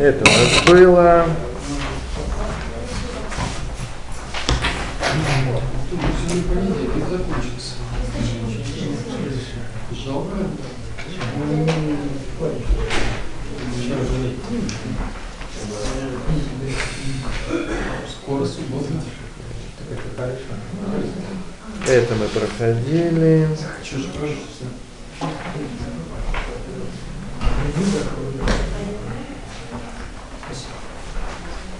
Это у нас было... Это мы проходили. Че же пожалуйста?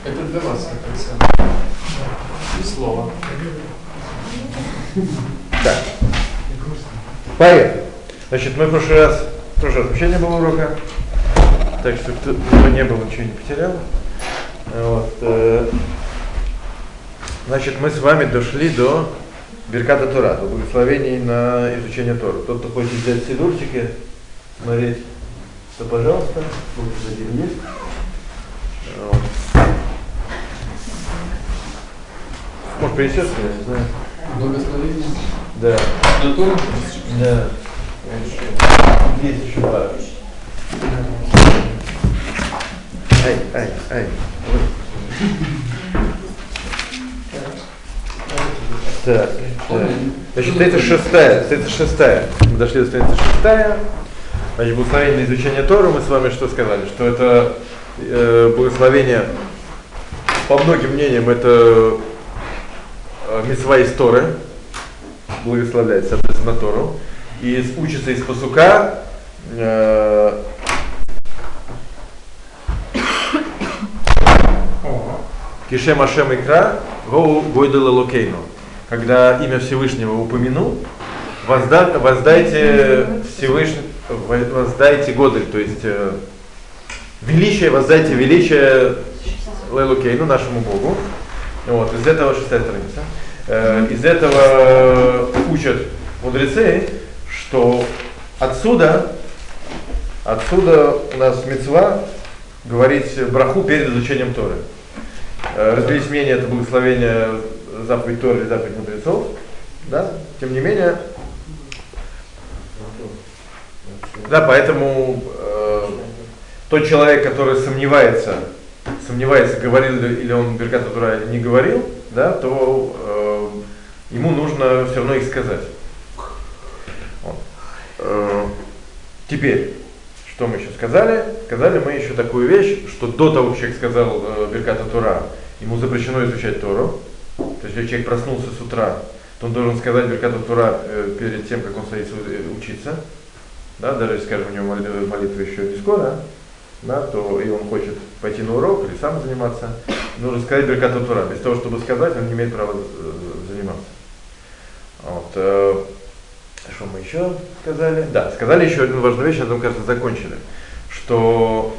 Это для вас, Александр. И слово. Так. Поехали. Значит, мы в прошлый раз, раз вообще не было урока. Так что кто, кто не был, ничего не потерял. Вот, э, значит, мы с вами дошли до Берката Тура, до благословений на изучение Тора. Тот, кто хочет взять сидурчики, смотреть, то пожалуйста, вот один есть. Вот. Может, принесешь мне, не знаю. Благословение. Да. На Тору? Да. Есть еще пара. Ай, ай, ай. Так, так. Значит, страница шестая, страница шестая. Мы дошли до страницы шестая. Значит, благословение на изучение Тора. Мы с вами что сказали? Что это э, благословение, по многим мнениям, это митцва из Торы, благословляет, соответственно, Тору. И учится из пасука э, Кишем Ашем Икра, Гоу Гойдела Локейну. Когда имя Всевышнего упомянул, возда- воздайте Всевышний, воздайте Годель, то есть э, величие, воздайте величие Лелукейну, нашему Богу. Вот, из этого шестая страница. Э, из этого учат мудрецы, что отсюда, отсюда у нас мецва говорить браху перед изучением Торы. Э, Разделись мнение, это благословение заповедь Торы или заповедь мудрецов. Да? Тем не менее, да, поэтому э, тот человек, который сомневается, сомневается, говорил ли или он Беркат Тура не говорил, да, то э, ему нужно все равно их сказать. Вот. Э, теперь, что мы еще сказали? Сказали мы еще такую вещь, что до того, как человек сказал э, Берката Тура, ему запрещено изучать Тору. То есть, если человек проснулся с утра, то он должен сказать Берката Тура э, перед тем, как он садится учиться. Да, даже скажем, у него молитва, еще не скоро, да, то и он хочет пойти на урок или сам заниматься, нужно сказать Берката Тура. Без того, чтобы сказать, он не имеет права. Вот, э, что мы еще сказали? Да, сказали еще одну важную вещь, на этом, кажется, закончили. Что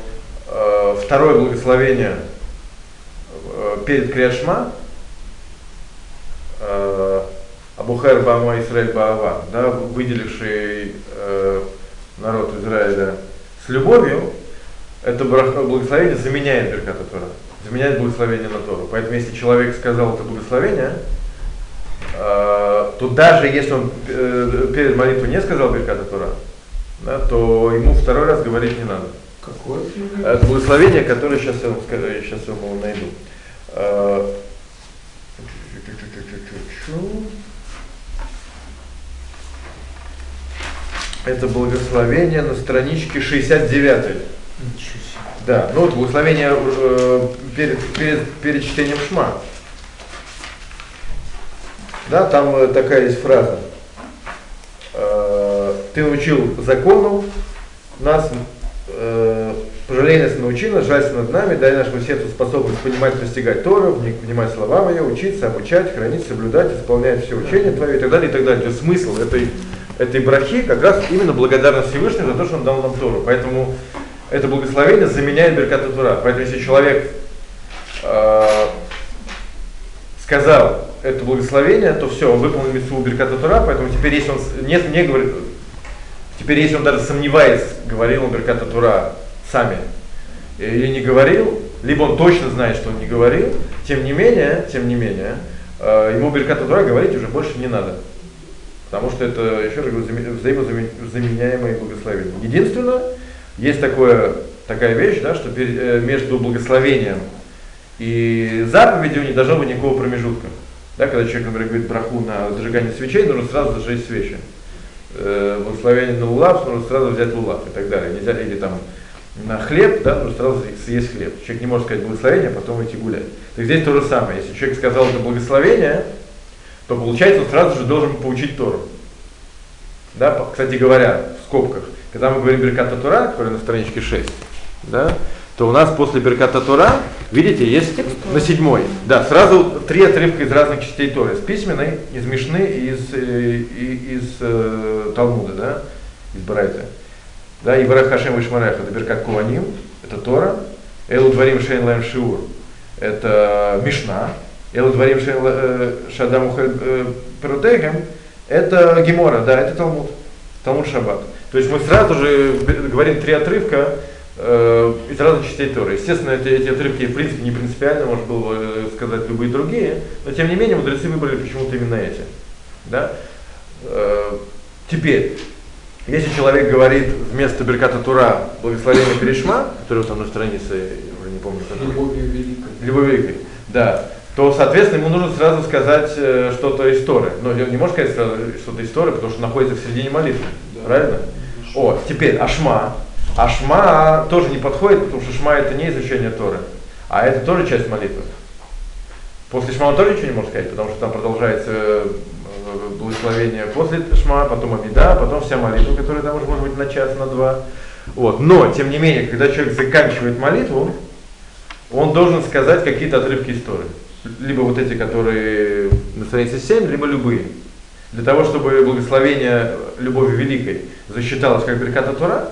э, второе благословение э, перед Криашма э, Абухер Бама Исраэль Баава, да, выделивший э, народ Израиля с любовью, это благословение заменяет Берката Тора, заменяет благословение на Тору. Поэтому если человек сказал это благословение, э, то даже если он э, перед молитвой не сказал Берката Тора, да, то ему второй раз говорить не надо. Какое? Это благословение, которое сейчас я вам, ска- сейчас я вам найду. Э. Это благословение на страничке 69. Ничего себе. Да, ну вот благословение э, перед, перед, перед чтением шма. Да, там э, такая есть фраза. Э, ты научил закону, нас э, пожалей нас и научи нас, жалься над нами, дай нашему сердцу способность понимать, постигать Тору, внимать словам ее, учиться, обучать, хранить, соблюдать, исполнять все учения твои и так далее, и так далее. То есть смысл этой, этой брахи как раз именно благодарность Всевышнему за то, что он дал нам Тору. Поэтому это благословение заменяет Берката Тура. Поэтому если человек э, сказал это благословение, то все, он выполнил митцву Берката Тура, поэтому теперь если он нет, не говорит, теперь если он даже сомневается, говорил он Берката Тура сами или не говорил, либо он точно знает, что он не говорил, тем не менее, тем не менее, э, ему Берката Тура говорить уже больше не надо. Потому что это, еще раз говорю, взаимо- взаимозаменяемые благословения. Единственное, есть такое, такая вещь, да, что э, между благословением и заповедью не должно быть никакого промежутка. Да, когда человек, например, говорит браху на зажигание свечей, нужно сразу зажечь свечи. Э, благословение на лулав, нужно сразу взять лулав и так далее. Нельзя, или там на хлеб, да, нужно сразу съесть хлеб. Человек не может сказать благословение, а потом идти гулять. Так здесь то же самое. Если человек сказал это благословение, то получается он сразу же должен получить Тору. Да, кстати говоря, в скобках, когда мы говорим Берката Тура, который на страничке 6, да, то у нас после Берката Тура, видите, есть на седьмой, да, сразу три отрывка из разных частей Торы, из письменной, из Мишны и из, э, и, из э, Талмуда, да, из Барайта. Да, и Барах Хашем Вишмарех, это Беркат Куаним, это Тора, Элу Дворим Шейн Лайм Шиур, это Мишна, Элу Дворим Шейн э, Шадаму э, Перутегем, это Гемора, да, это Талмуд, Талмуд Шаббат. То есть мы сразу же говорим три отрывка э, из разных частей Торы. Естественно, эти, эти отрывки в принципе не принципиально, можно было бы сказать любые другие, но тем не менее мудрецы выбрали почему-то именно эти. Да? Э, теперь, если человек говорит вместо Берката Тура благословение Перешма, который там на странице, я уже не помню, как Любовью великой. Любовью великой, да, то, соответственно, ему нужно сразу сказать э, что-то из Торы. Но не может сказать сразу что-то из Торы, потому что находится в середине молитвы. Да. Правильно? О, теперь Ашма. Ашма тоже не подходит, потому что Шма это не изучение Торы, а это тоже часть молитвы. После Шма он тоже ничего не может сказать, потому что там продолжается э, благословение после Шма, потом Амида, потом вся молитва, которая там уже может быть на час, на два. Вот. Но, тем не менее, когда человек заканчивает молитву, он должен сказать какие-то отрывки истории. Либо вот эти, которые на странице 7, либо любые. Для того, чтобы благословение любови великой засчиталось как Берката Тура,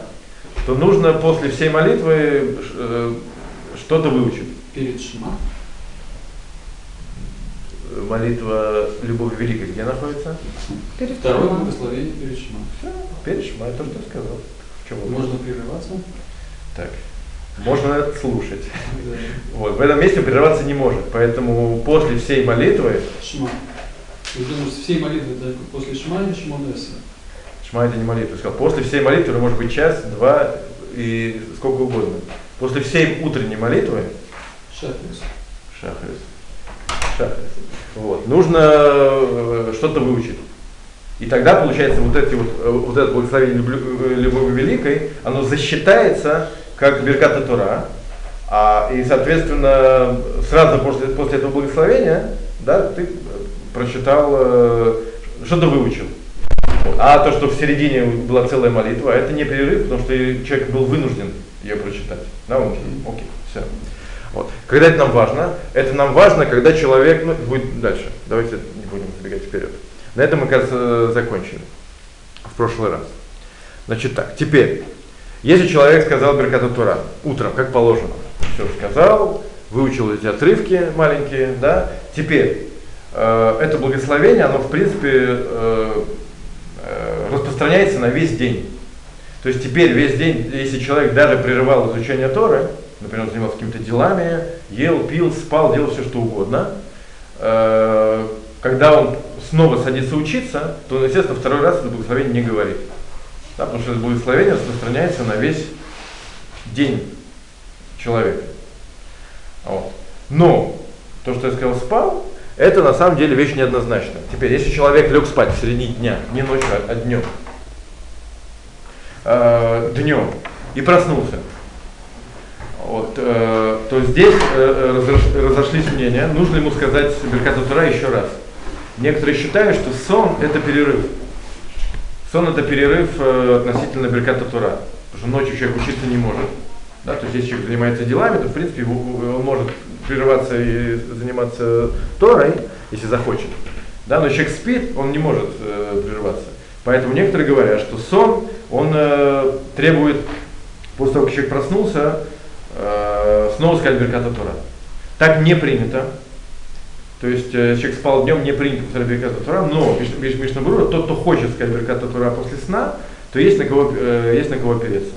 то нужно после всей молитвы э, что-то выучить. Перед Шма. Молитва любови великой где находится? Перед Второе благословение перед Шма. Все, перед Шма, я тоже сказал. В чем Можно прерываться? Так. Можно это слушать. Вот, в этом месте прерываться не может. Поэтому после всей молитвы... Шма. Уже всей молитвы, это после Шма или Шмонеса? Шма это не молитва. Сказал, после всей молитвы, может быть час, два и сколько угодно. После всей утренней молитвы... Шахрис. Шахрис. Шахрис. Вот. Нужно э, что-то выучить. И тогда, получается, вот, эти вот, э, вот это благословение э, любовью великой, оно засчитается как Берката Тура, а, и, соответственно, сразу после, после этого благословения, да, ты прочитал, что-то выучил. А то, что в середине была целая молитва, это не перерыв, потому что человек был вынужден ее прочитать. Да, он, окей, все. Вот. Когда это нам важно? Это нам важно, когда человек, ну, будет дальше. Давайте не будем забегать вперед. На этом мы, кажется, закончили в прошлый раз. Значит так, теперь если человек сказал Берката Тура утром, как положено, все сказал, выучил эти отрывки маленькие, да, теперь э, это благословение, оно в принципе э, э, распространяется на весь день. То есть теперь весь день, если человек даже прерывал изучение Торы, например, он занимался какими-то делами, ел, пил, спал, делал все что угодно, э, когда он снова садится учиться, то естественно, второй раз это благословение не говорит. Да, потому что это благословение распространяется на весь день человека. Вот. Но то, что я сказал, спал, это на самом деле вещь неоднозначная. Теперь, если человек лег спать в середине дня, не ночью, а, днем, э, днем, и проснулся, вот, э, то здесь э, разошлись мнения, нужно ему сказать Беркат Тура еще раз. Некоторые считают, что сон это перерыв. Сон это перерыв э, относительно Берката Тура. Потому что ночью человек учиться не может. Да, то есть если человек занимается делами, то в принципе он может прерываться и заниматься Торой, если захочет. Да, но человек спит, он не может э, прерываться. Поэтому некоторые говорят, что сон, он э, требует, после того, как человек проснулся, э, снова сказать Берката Тора. Так не принято. То есть э, человек спал днем, не принято повторять Беркат Тура, но Мишна Брура, тот, кто хочет сказать Беркат Тура после сна, то есть на кого, э, есть на кого опереться.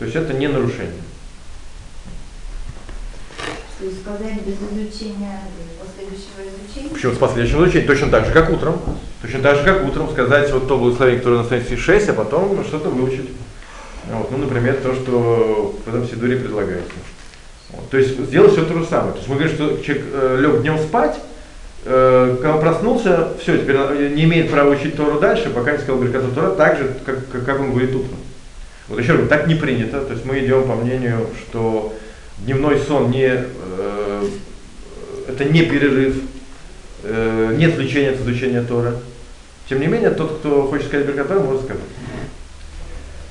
То есть это не нарушение. То есть сказать без изучения, без последующего изучения? Почему с последующим изучением? Точно так же, как утром. Точно так же, как утром сказать вот то благословение, которое на странице 6, а потом что-то выучить. Вот, ну, например, то, что в этом Сидуре предлагается. Вот, то есть сделать все то же самое. То есть мы говорим, что человек э, лег днем спать, э, когда он проснулся, все, теперь не имеет права учить Тору дальше, пока не сказал Беркату Тора, так же, как, как, как он говорит утром. Вот еще раз, так не принято. То есть мы идем по мнению, что дневной сон не, э, это не перерыв, э, не отвлечение от изучения Тора. Тем не менее, тот, кто хочет сказать Беркат Тора, может сказать.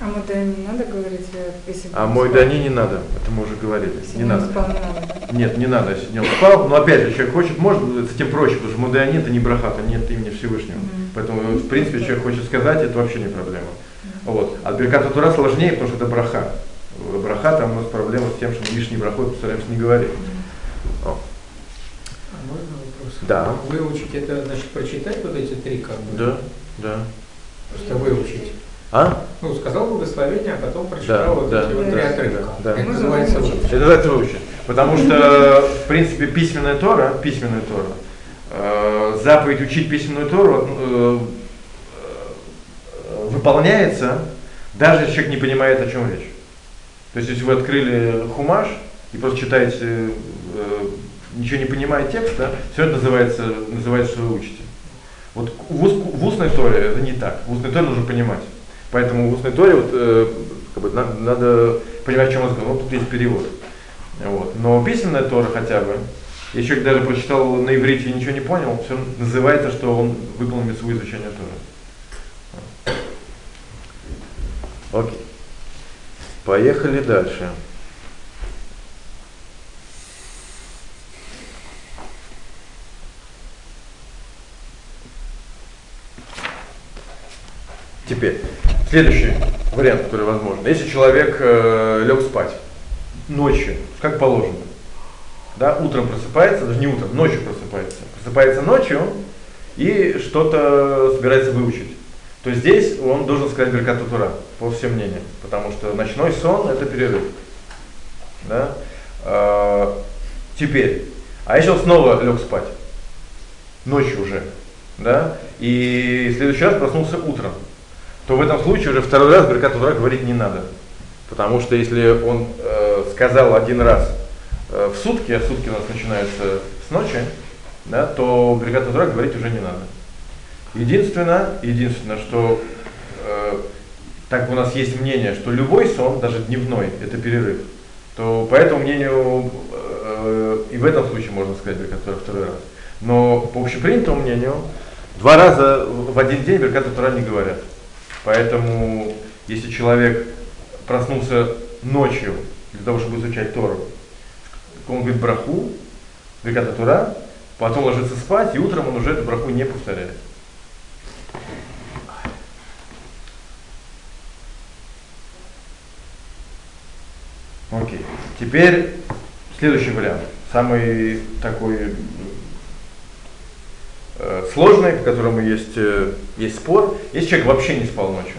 А Мудай не надо говорить, э, если А мой? Дани не надо, это мы уже говорили. Если Не надо. спал, не надо? Нет, не надо, если не он спал. Но опять же, человек хочет, может, с этим проще, потому что Мудайани это не брахата, нет имени Всевышнего. Мгм. Поэтому, в принципе, человек хочет сказать, это вообще не проблема. Вот. А Берката Тура сложнее, потому что это браха. Браха, там у нас проблема с тем, что мы лишний брахот постараемся не говорить. О. А можно вопрос? Да. Выучить это значит прочитать вот эти три как бы? Да, да. Просто выучить. А? Ну, сказал благословение, а потом прочитал вот да, эти вот да, три да, отрывка. да. Это Можно называется выучить. Это называется выучить. Потому что, в принципе, письменная Тора, письменная Тора, э, заповедь учить письменную Тору э, выполняется, даже если человек не понимает, о чем речь. То есть, если вы открыли хумаш и просто читаете, э, ничего не понимая текста, все это называется, называется, что вы учите. Вот в, ус- в устной Торе это не так. В устной Торе нужно понимать. Поэтому в устной Торе вот, э, как бы, на- надо понимать, о чем сказал. Ну, тут есть перевод. Вот. Но письменная Тора хотя бы, если человек даже прочитал на иврите и ничего не понял, все называется, что он выполнил свое изучение Торы. Окей. Поехали дальше. Теперь, следующий вариант, который возможен. Если человек э, лег спать ночью, как положено, да, утром просыпается, даже не утром, ночью просыпается, просыпается ночью и что-то собирается выучить, то здесь он должен сказать Беркату Тура, по всем мнениям, потому что ночной сон это перерыв. Да? А, теперь, а если он снова лег спать, ночью уже, да, и в следующий раз проснулся утром, то в этом случае уже второй раз Беркат Тура говорить не надо. Потому что если он э, сказал один раз э, в сутки, а сутки у нас начинаются с ночи, да, то Беркат Тура говорить уже не надо. Единственное, единственное, что э, так у нас есть мнение, что любой сон, даже дневной, это перерыв, то по этому мнению э, и в этом случае можно сказать Беркат второй раз. Но по общепринятому мнению, два раза в один день Беркат Тура не говорят. Поэтому, если человек проснулся ночью для того, чтобы изучать Тору, он говорит браху, Беркат Тура, потом ложится спать, и утром он уже эту браху не повторяет. Окей. Теперь следующий вариант. Самый такой э, сложный, по которому есть, э, есть спор. Если человек вообще не спал ночью.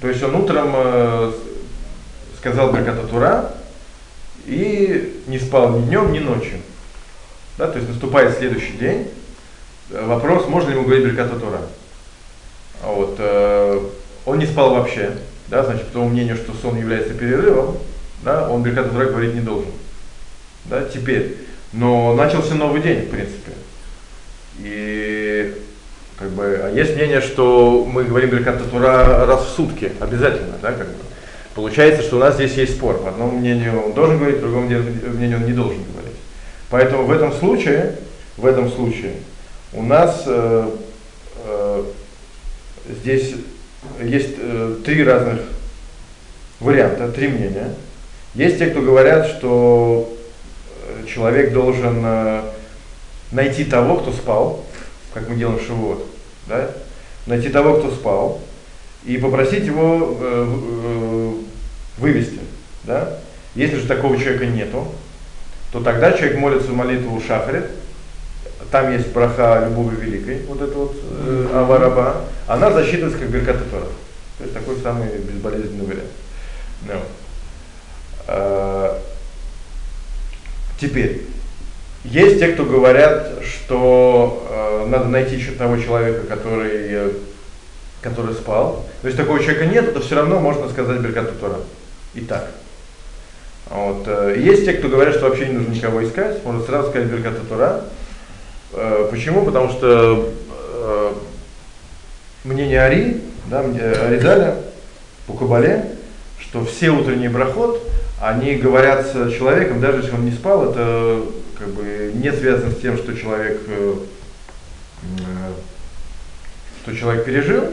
То есть он утром э, сказал Берката Тура и не спал ни днем, ни ночью. Да, то есть наступает следующий день. Вопрос, можно ли ему говорить Берката Тура. Вот, э, он не спал вообще, да, значит, по тому мнению, что сон является перерывом, да, он Берката Тура говорить не должен. Да, теперь. Но начался новый день, в принципе. И как бы, а есть мнение, что мы говорим Берката Тура раз в сутки, обязательно, да, как бы. Получается, что у нас здесь есть спор. По одному мнению он должен говорить, по другому мнению он не должен говорить. Поэтому в этом случае, в этом случае у нас э, э, здесь есть э, три разных варианта, три мнения. Есть те, кто говорят, что э, человек должен э, найти того, кто спал, как мы делаем Шивот, да? найти того, кто спал, и попросить его э, вывести. Да? Если же такого человека нету, то тогда человек молится молитву Шахарит, там есть браха Любови Великой, вот это вот э, Авараба, она засчитывается как Берката Тора. То есть такой самый безболезненный вариант. Ну. А, Теперь, есть те, кто говорят, что э, надо найти еще того человека, который э, который спал. То есть такого человека нет, то все равно можно сказать Беркат Тора. Итак. Вот. э, Есть те, кто говорят, что вообще не нужно никого искать, можно сразу сказать Беркат Тора. Э, Почему? Потому что э, мнение Ари, да, Аридаля по Кабале, что все утренние брахот, они говорят с человеком, даже если он не спал, это как бы не связано с тем, что человек, э, э, что человек пережил,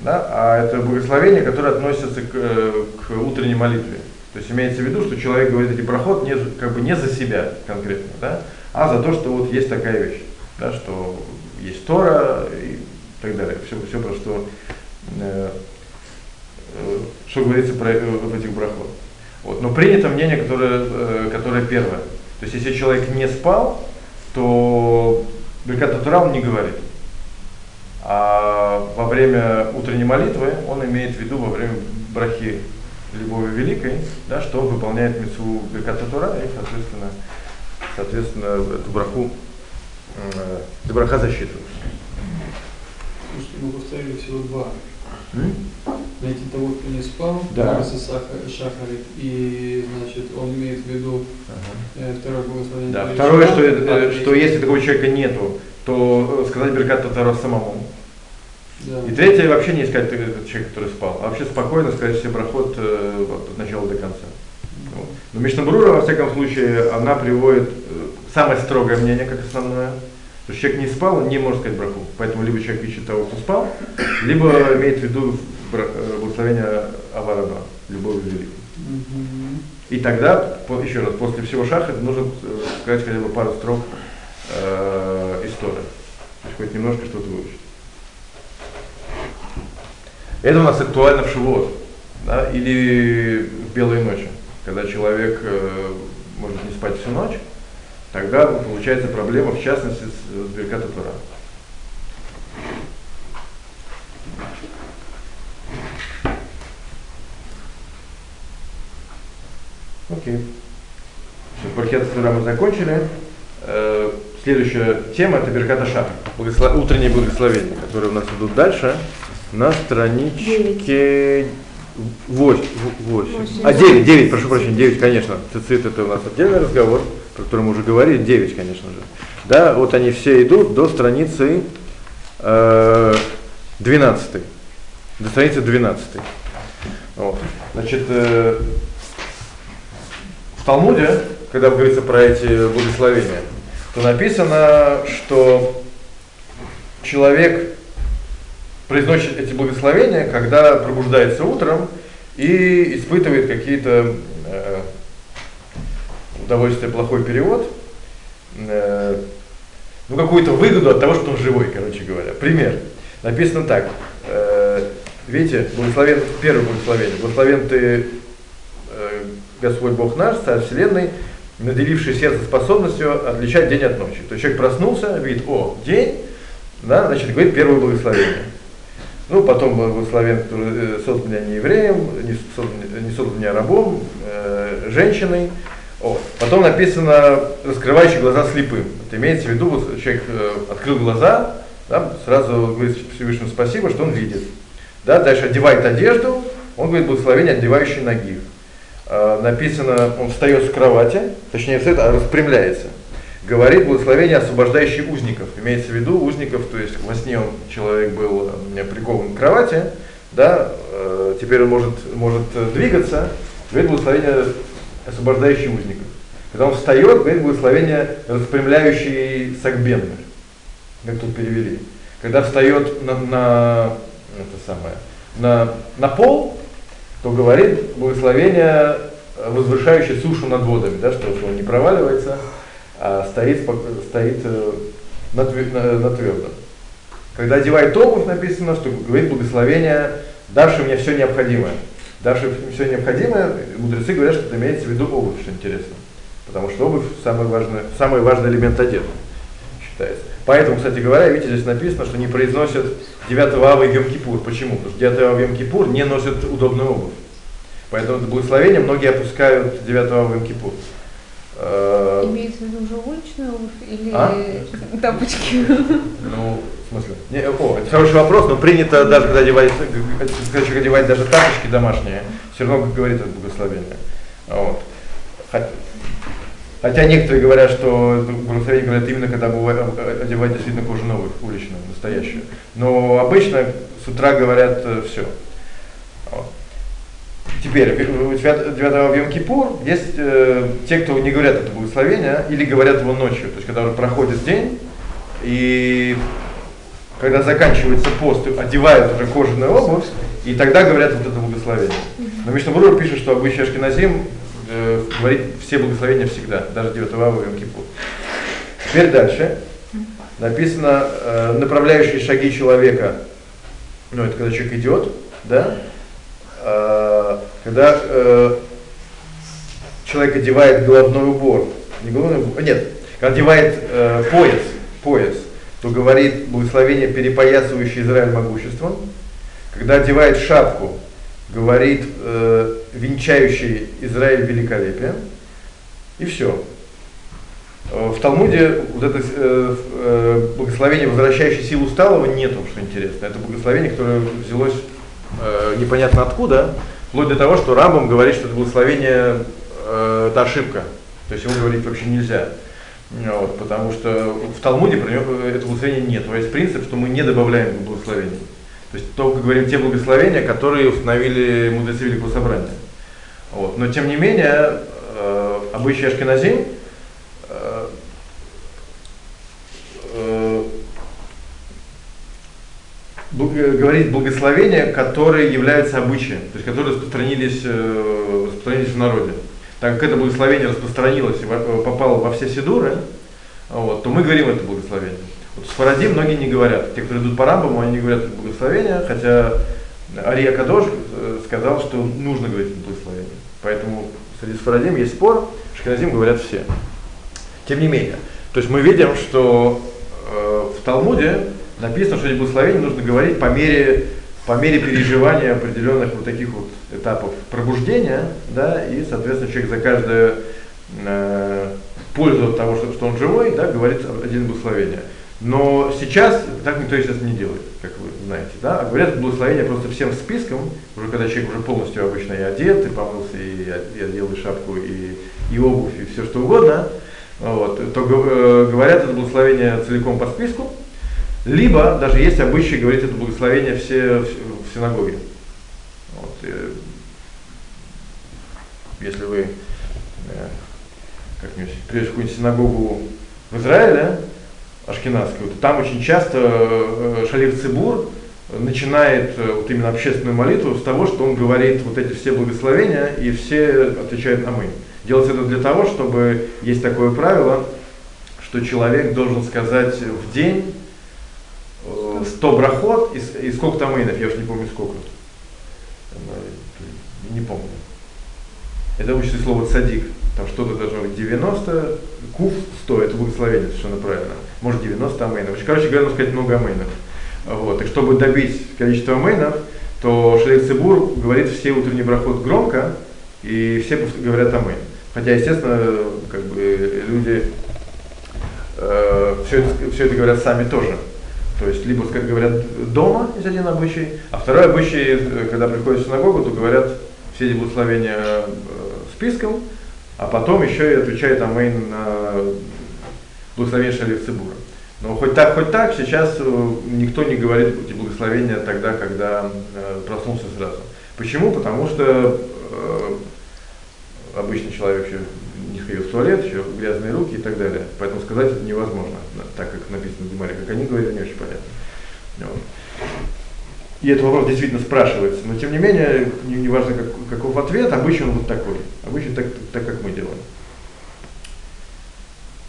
да, а это благословение, которое относится к, э, к утренней молитве. То есть имеется в виду, что человек говорит эти проход не, как бы не за себя конкретно, да, а за то, что вот есть такая вещь, да, что есть Тора и так далее. Все, все про что, э, что говорится про, в этих брахот. Вот. Но принято мнение, которое, э, которое первое. То есть если человек не спал, то Беркат Тура он не говорит. А во время утренней молитвы он имеет в виду во время брахи Любови Великой, да, что он выполняет митцву Беркат Тура и, соответственно, соответственно, эту браху, э, браха засчитывается. Потому что мы повторили всего два. М? Найти того, кто не спал, Да. Марса Саха- Шахарит, и, значит, он имеет в виду э, второе благословение. Да, второе, что, Шаббатом, э, а что если такого человека нету, то э, сказать Беркат Татара самому. Да. И третье, вообще не искать этот человек, который спал, а вообще спокойно сказать все проход э, от начала до конца. Вот. Но Мишнабрура, во всяком случае, она приводит э, самое строгое мнение, как основное, что человек не спал, он не может сказать браху. Поэтому либо человек ищет того, кто спал, либо имеет в виду э, благословение Авараба, любовь великой. Мгм. И тогда, еще раз, после всего шаха нужно э, сказать хотя бы пару строк э, истории. То есть хоть немножко что-то выучить. Это у нас актуально в Шивот, да, или в белые ночи, когда человек э, может не спать всю ночь, тогда получается проблема, в частности, с, с Берката Тура. Окей. Все, Бархет Тура мы закончили. Э, Следующая тема это Берката Шах. Благосло- Утренние благословения, которые у нас идут дальше на страничке 8. Восемь. А, 9, 9, прошу прощения, 9, конечно. Цицит это у нас отдельный разговор, про который мы уже говорили, 9, конечно же. Да, вот они все идут до страницы э, 12. До страницы 12. Вот. Значит, э, в Талмуде, когда говорится про эти благословения, то написано, что человек произносит эти благословения, когда пробуждается утром и испытывает какие-то удовольствие, плохой перевод, э, ну какую-то выгоду от того, что он живой, короче говоря. Пример. Написано так. э, видите, благословен, первое благословение. Благословен ты, э, Господь Бог наш, Царь Вселенной, наделивший сердце способностью отличать день от ночи. То есть человек проснулся, видит, о, день, да, значит, говорит первое благословение. Ну, потом благословен, который создал меня не евреем, не создал, не создал меня рабом, э, женщиной. Потом написано, раскрывающий глаза слепым. Это имеется в виду, вот человек э, открыл глаза, да, сразу говорит Всевышнему спасибо, что он видит. Да, дальше одевает одежду, он говорит благословение, одевающий ноги. Э, написано, он встает с кровати, точнее встает, а распрямляется. Говорит благословение, освобождающий узников. Имеется в виду узников, то есть во сне он, человек был э, прикован к кровати, да, э, теперь он может, может э, двигаться, говорит благословение, освобождающий узников. Когда он встает, говорит благословение, распрямляющий сагбенных, как тут перевели. Когда встает на, на, это самое, на, на пол, то говорит благословение, возвышающее сушу над водами, да, что, он не проваливается, а стоит, стоит э, на, на, на твердом. Когда одевает обувь, написано, что говорит благословение, давший мне все необходимое. Мне все необходимое, мудрецы говорят, что это имеется в виду обувь, что интересно. Потому что обувь самый важный, самый важный элемент одежды считается. Поэтому, кстати говоря, видите, здесь написано, что не произносят 9 ава и Йом-Кипур. Почему? Потому что 9 ава и Йом-Кипур не носят удобную обувь. Поэтому это благословение многие опускают 9 ава и Йом-Кипур. Э, Имеется в виду уже уличную обувь или А? тапочки? Ну, смысле? Не, о, это хороший вопрос, но принято даже когда одевать, человек одевать даже тапочки домашние, все равно говорит это благословение. Вот. Хотя некоторые говорят, что благословение говорят именно когда бывает, одевать действительно кожу новую, уличную, настоящую. Но обычно с утра говорят э, все. Вот. Теперь, 9 в Йом-Кипур есть э, те, кто не говорят это благословение, или говорят его ночью, то есть когда уже проходит день, и когда заканчивается пост, одевают уже кожаную обувь, и тогда говорят вот это благословение. Но Мишнабур пишет, что обычай Ашкиназим э, говорит все благословения всегда, даже 9 ава и Кипур. Теперь дальше. Написано э, направляющие шаги человека. Ну, это когда человек идет, да? Э, когда э, человек одевает головной убор. Не головной убор, нет, когда одевает э, пояс, пояс, то говорит благословение, перепоясывающее Израиль могуществом. Когда одевает шапку, говорит э, венчающий Израиль великолепием. И все. Э, в Талмуде вот это э, э, благословение, возвращающее силу сталого, нету, что интересно. Это благословение, которое взялось э, непонятно откуда, вплоть до того, что Рамбам говорит, что это благословение э, это ошибка. То есть его говорить вообще нельзя. Вот, потому что в Талмуде э, это благословение нет. То есть принцип, что мы не добавляем благословений. То есть только говорим те благословения, которые установили мудрецы Великого Собрания. Вот. Но тем не менее, э, обычай Ашкеназим э, э, говорит благословения, которые являются обычаем, то есть которые распространились, э, распространились в народе так как это благословение распространилось и попало во все сидуры, вот, то мы говорим это благословение. Вот с Фаради многие не говорят. Те, кто идут по рамбам, они не говорят это благословение, хотя Ария Кадош э, сказал, что нужно говорить это благословение. Поэтому среди Сфарадим есть спор, Шкиназим говорят все. Тем не менее, то есть мы видим, что э, в Талмуде написано, что эти благословения нужно говорить по мере, по мере переживания определенных вот таких вот этапов пробуждения, да, и, соответственно, человек за каждое э, пользу от того, что, что он живой, да, говорит один благословение. Но сейчас так никто, естественно, не делает, как вы знаете, да, а говорят благословение просто всем списком, уже когда человек уже полностью обычно и одет, и помылся, и, и одел и шапку, и, и обувь, и все что угодно, вот, то э, говорят это благословение целиком по списку, либо даже есть обычай говорить это благословение все в, синагоге. Вот, э, если вы э, как-нибудь придете в какую-нибудь синагогу в Израиле, ашкенадскую, то там очень часто э, Шалиф Цибур начинает вот именно общественную молитву с того, что он говорит вот эти все благословения, и все отвечают «Аминь». Делается это для того, чтобы есть такое правило, что человек должен сказать в день 100 брахот и, и сколько там инов, я уже не помню сколько. Не помню. Это учится слово цадик. Там что-то должно быть 90, куф 100, это благословение совершенно правильно. Может 90 амейнов. Короче говоря, нужно сказать много амейнов. Вот. И чтобы добить количество амейнов, то Шлейх Цибур говорит все утренний брахот громко, и все говорят амейн. Хотя, естественно, как бы люди э, все, это, все это говорят сами тоже. То есть либо как говорят дома, есть один обычай, а второй обычай, э, когда приходят в синагогу, то говорят все эти благословения э, списком, а потом еще и отвечает Амейн на благословение Шалиф Цибура. Но хоть так, хоть так, сейчас э, никто не говорит эти благословения тогда, когда проснулся сразу. Почему? Потому что обычный человек в туалет, еще грязные руки и так далее. Поэтому сказать это невозможно, так как написано в Гимаре. Как они говорят, не очень понятно. Вот. И этот вопрос действительно спрашивается, но тем не менее, не, не важно как, каков ответ, обычно он вот такой. Обычно так, так как мы делаем.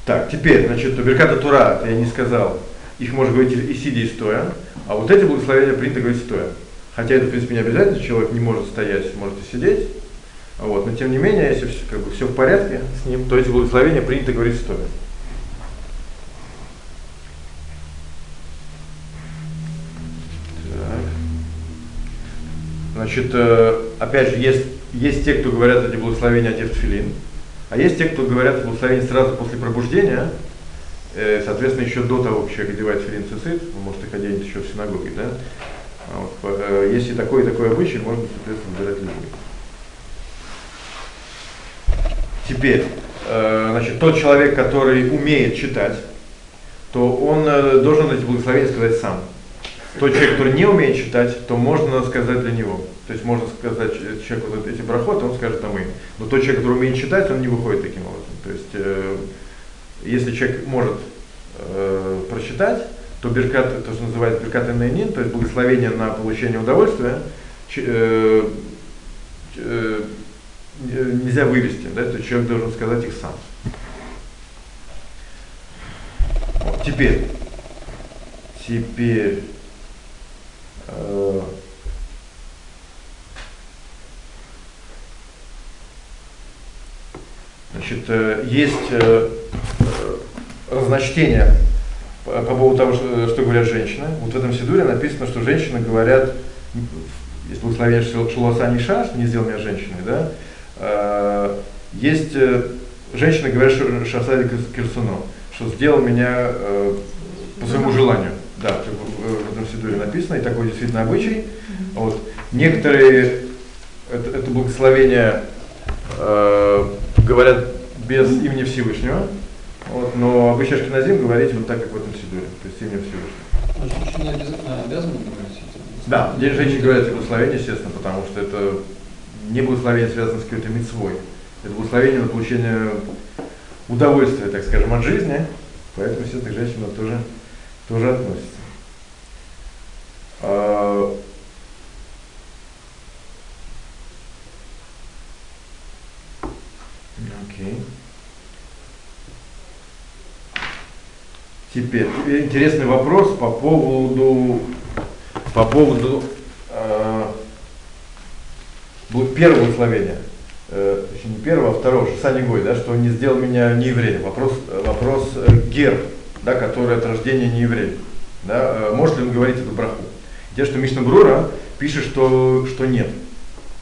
Так, теперь, значит, Берката Тура, я не сказал, их можно говорить и сидя, и стоя, а вот эти благословения принято говорить стоя. Хотя это, в принципе, не обязательно, человек не может стоять, может и сидеть, вот. Но тем не менее, если все, как бы, все в порядке с ним, то эти благословения принято говорить стоя. Значит, э, опять же, есть, есть те, кто говорят эти благословения одев филин, а есть те, кто говорят благословения сразу после пробуждения, Э, соответственно, еще до того, как человек одевает филин цицит, он может их оденет еще в синагоге, да? А вот, э, если такой и такой обычай, можно, соответственно, выбирать любой. Теперь, э, значит, тот человек, который умеет читать, то он должен эти благословения сказать сам. Тот человек, который не умеет читать, то можно сказать для него. То есть можно сказать человеку вот эти брахоты, он скажет там им. Но тот человек, который умеет читать, он не выходит таким образом. То есть э, если человек может э, прочитать, то беркат, то, что называется беркат нейнин, то есть благословение на получение удовольствия, э, э, нельзя вывести, да, то человек должен сказать их сам. Вот, теперь, теперь, э, Значит, э, есть э, э, разночтение по поводу того, что, что говорят женщины. Вот в этом сидуре написано, что женщины говорят, есть благословение Шилоса Ниша, что не сделал меня женщиной, да? Есть женщины говорят Шасади Кирсуно, что сделал меня по своему желанию. Да, в этом сидуре написано, и такой действительно обычай. Вот. Некоторые это, это благословение говорят без имени Всевышнего, вот, но обычно Шкиназим говорить вот так, как в этом Сидуре, то есть именем Всевышнего. Женщины обязаны говорить этим? Да, день женщин говорят благословение, естественно, потому что это не благословение связано с какой-то митцвой. Это благословение на получение удовольствия, так скажем, от жизни, поэтому, естественно, к женщинам тоже, тоже относится. А, Окей. Теперь интересный вопрос по поводу по поводу первого словения. Э, точнее, не первого, а второго, Гой, да, что он не сделал меня не евреем. Вопрос, вопрос э, гер, да, который от рождения не еврей. Да, э, может ли он говорить эту браху? Где что Мишна Брура пишет, что, что нет.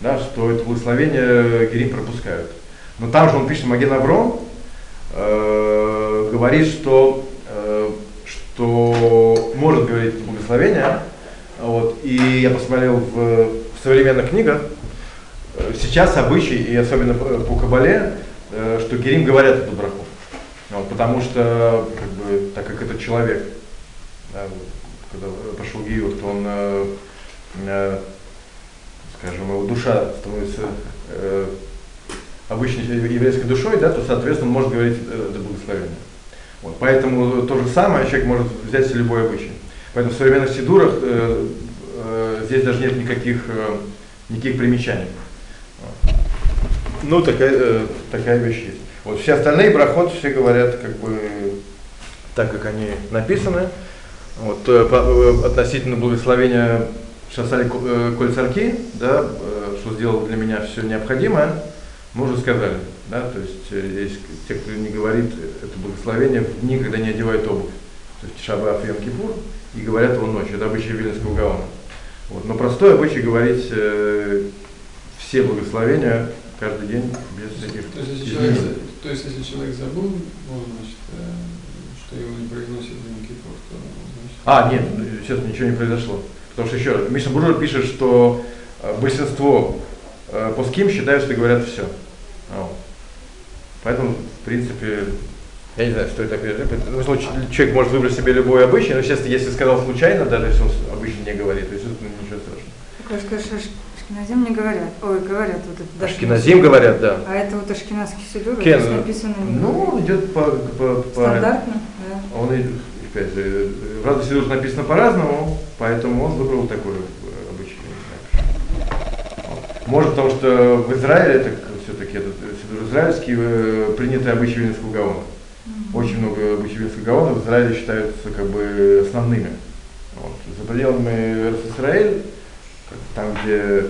Да, что это благословение Герим пропускают. Но там же он пишет Маген Авром, э, говорит, что, э, что может говорить это благословение. Вот, и я посмотрел в, в современных книгах, э, сейчас обычай, и особенно по Кабале, э, что Герим говорят эту браху. Вот, потому что, как бы, так как этот человек, да, когда пошел Гиюр, то он, э, э, скажем, его душа становится э, обычной еврейской душой, да, то, соответственно, он может говорить э, это благословение. Вот, поэтому то же самое человек может взять любой обычай. Поэтому в современных сидурах э, э, здесь даже нет никаких, э, никаких примечаний. Ну, такая, э, такая вещь есть. Вот все остальные проход все говорят как бы так, как они написаны. Вот, э, э, относительно благословения Шасали э, Коль Царки, да, что сделал для меня все необходимое, мы уже сказали, да, то есть есть те, кто не говорит это благословение в дни, когда не одевают обувь. То есть Шабаф и Кипур, и говорят его ночью. Это обычай Виленского Гаона. Вот. Но простой обычай говорить э, все благословения каждый день без всяких то есть, если человек, то есть если человек забыл, ну, значит, э, что его не произносит в Кипур, то значит... А, нет, сейчас ничего не произошло. Потому что еще раз, Миша Буржур пишет, что э, большинство э, пуским считают, что говорят все. Вот. Поэтому, в принципе, я не знаю, что это. Ну, человек может выбрать себе любой обычай, но, естественно, если сказал случайно, даже если он обычно не говорит, то есть это ничего страшного. Такое, что Ашкиназим не говорят. Ой, говорят вот это. Да, Ашкиназим говорят, да. А это вот ашкеназский сидур, Кен, здесь написано не Ну, идет по, по, по... Стандартно, да. Он, опять же, в разных сидурах написано по-разному, поэтому он выбрал такой обычай. Может, потому что в Израиле, это все-таки этот сидур израильский, э, принятый обычай Вильнинского Гаона. Очень много обычаев Вильнинского Гаона в Израиле считаются как бы основными. Вот. За пределами Израиль, там, где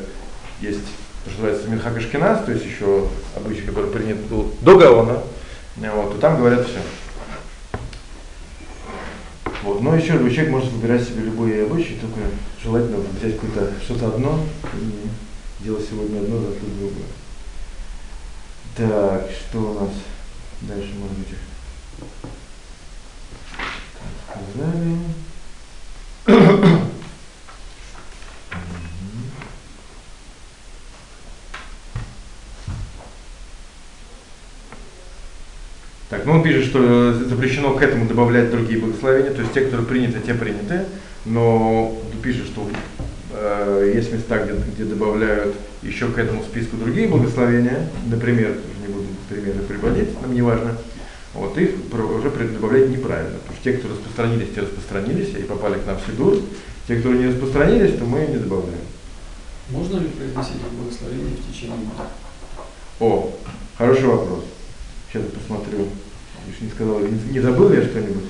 есть, называется, Ашкеназ, то есть еще обычай, который принят был до Гаона, вот, то там говорят все. Вот. Но еще любой человек может выбирать себе любые обычаи, только желательно взять какое-то что-то одно и делать сегодня одно, завтра другое. Так, что у нас дальше может быть? сказали. Ну он пишет, что запрещено к этому добавлять другие благословения, то есть те, которые приняты, те приняты, но пишет, что э, есть места, где, где добавляют еще к этому списку другие благословения, например, не буду примеры приводить, нам не важно, вот их уже добавлять неправильно, потому что те, кто распространились, те распространились и попали к нам в Сидур, те, кто не распространились, то мы не добавляем. Можно ли произносить благословение в течение дня? О, хороший вопрос. Сейчас посмотрю. Лишь не сказал, не, не забыл я что-нибудь?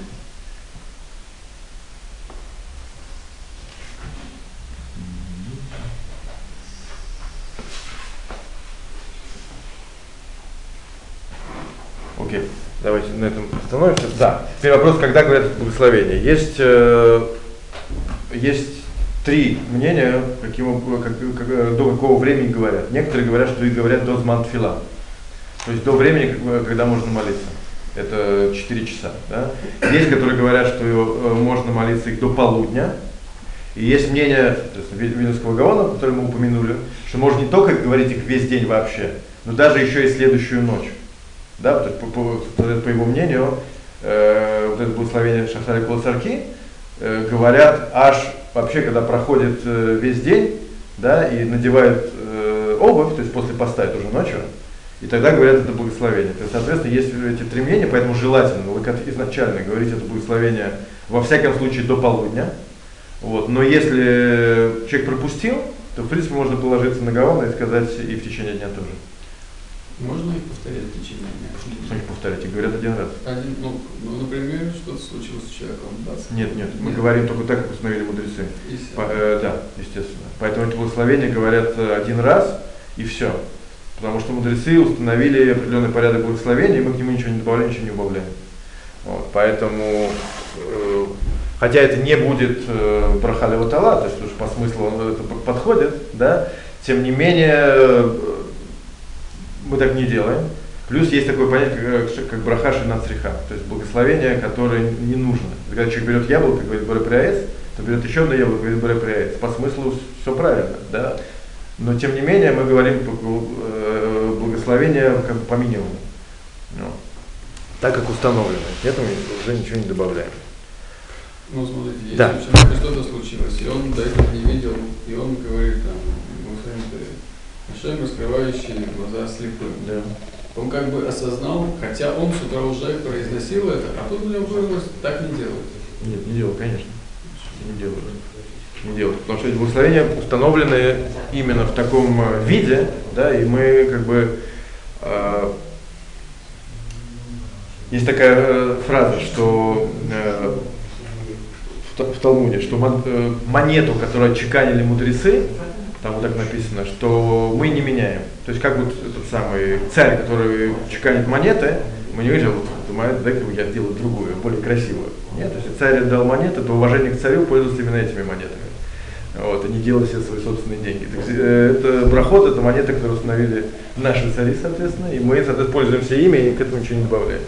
Окей, давайте на этом остановимся. Да, теперь вопрос, когда говорят благословение. Есть, э, есть три мнения, каким, как, как, до какого времени говорят. Некоторые говорят, что их говорят до змантфила. То есть до времени, когда можно молиться. Это 4 часа. Да? Есть, которые говорят, что э, можно молиться их до полудня. И есть мнение Вильнюсского Гаона, который мы упомянули, что можно не только говорить их весь день вообще, но даже еще и следующую ночь. Да? Есть, по, по, по его мнению, э, вот это благословение Шахталя Кулацарки э, говорят аж вообще, когда проходит э, весь день, да, и надевают э, обувь, то есть после поста, это уже ночью, и тогда говорят это благословение. То есть, соответственно, есть эти три мнения, поэтому желательно изначально говорить это благословение во всяком случае до полудня. Вот. Но если человек пропустил, то в принципе можно положиться на Гаона и сказать и в течение дня тоже. Можно их повторять в течение дня? Что их повторять? Их говорят один раз. Один, ну, ну, например, что-то случилось с человеком, да? Нет, нет, мы нет. говорим только так, как установили мудрецы. По, э, да, естественно. Поэтому это благословение говорят э, один раз и все. Потому что мудрецы установили определенный порядок благословения, и мы к нему ничего не добавляем, ничего не убавляем. Вот, поэтому, э, хотя это не будет э, брахалева то есть уж по смыслу он это подходит, да, тем не менее э, мы так не делаем. Плюс есть такое понятие, как, как браха шинацриха, то есть благословение, которое не нужно. Когда человек берет яблоко, говорит бараприаец, то берет еще одно яблоко, говорит бараприаец. По смыслу все правильно, да. Но тем не менее мы говорим э, благословение как бы по минимуму. Ну, так как установлено. К этому уже ничего не добавляем. Ну, смотрите, если да. у человека что-то случилось, и он до этого не видел, и он говорит там, Ашем, раскрывающий глаза слепым. Да. Он как бы осознал, хотя он с утра уже произносил это, а тут у него вырвалось, так не делают. Нет, не делал, конечно. Не делают не делать. Потому что эти благословения установлены именно в таком э, виде, да, и мы как бы э, есть такая э, фраза, что э, в, в Талмуде, что мон, э, монету, которую отчеканили мудрецы, там вот так написано, что мы не меняем. То есть как вот этот самый царь, который чеканит монеты, мы не говорим, вот монету, дай-ка я сделаю другую, более красивую. Нет, есть царь дал монеты, то уважение к царю пользуется именно этими монетами вот, и не делать себе свои собственные деньги. Так, э, это брахот, это монета, которую установили наши цари, соответственно, и мы, соответственно, пользуемся ими и к этому ничего не добавляем.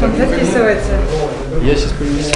Как записывается? Я сейчас принесу.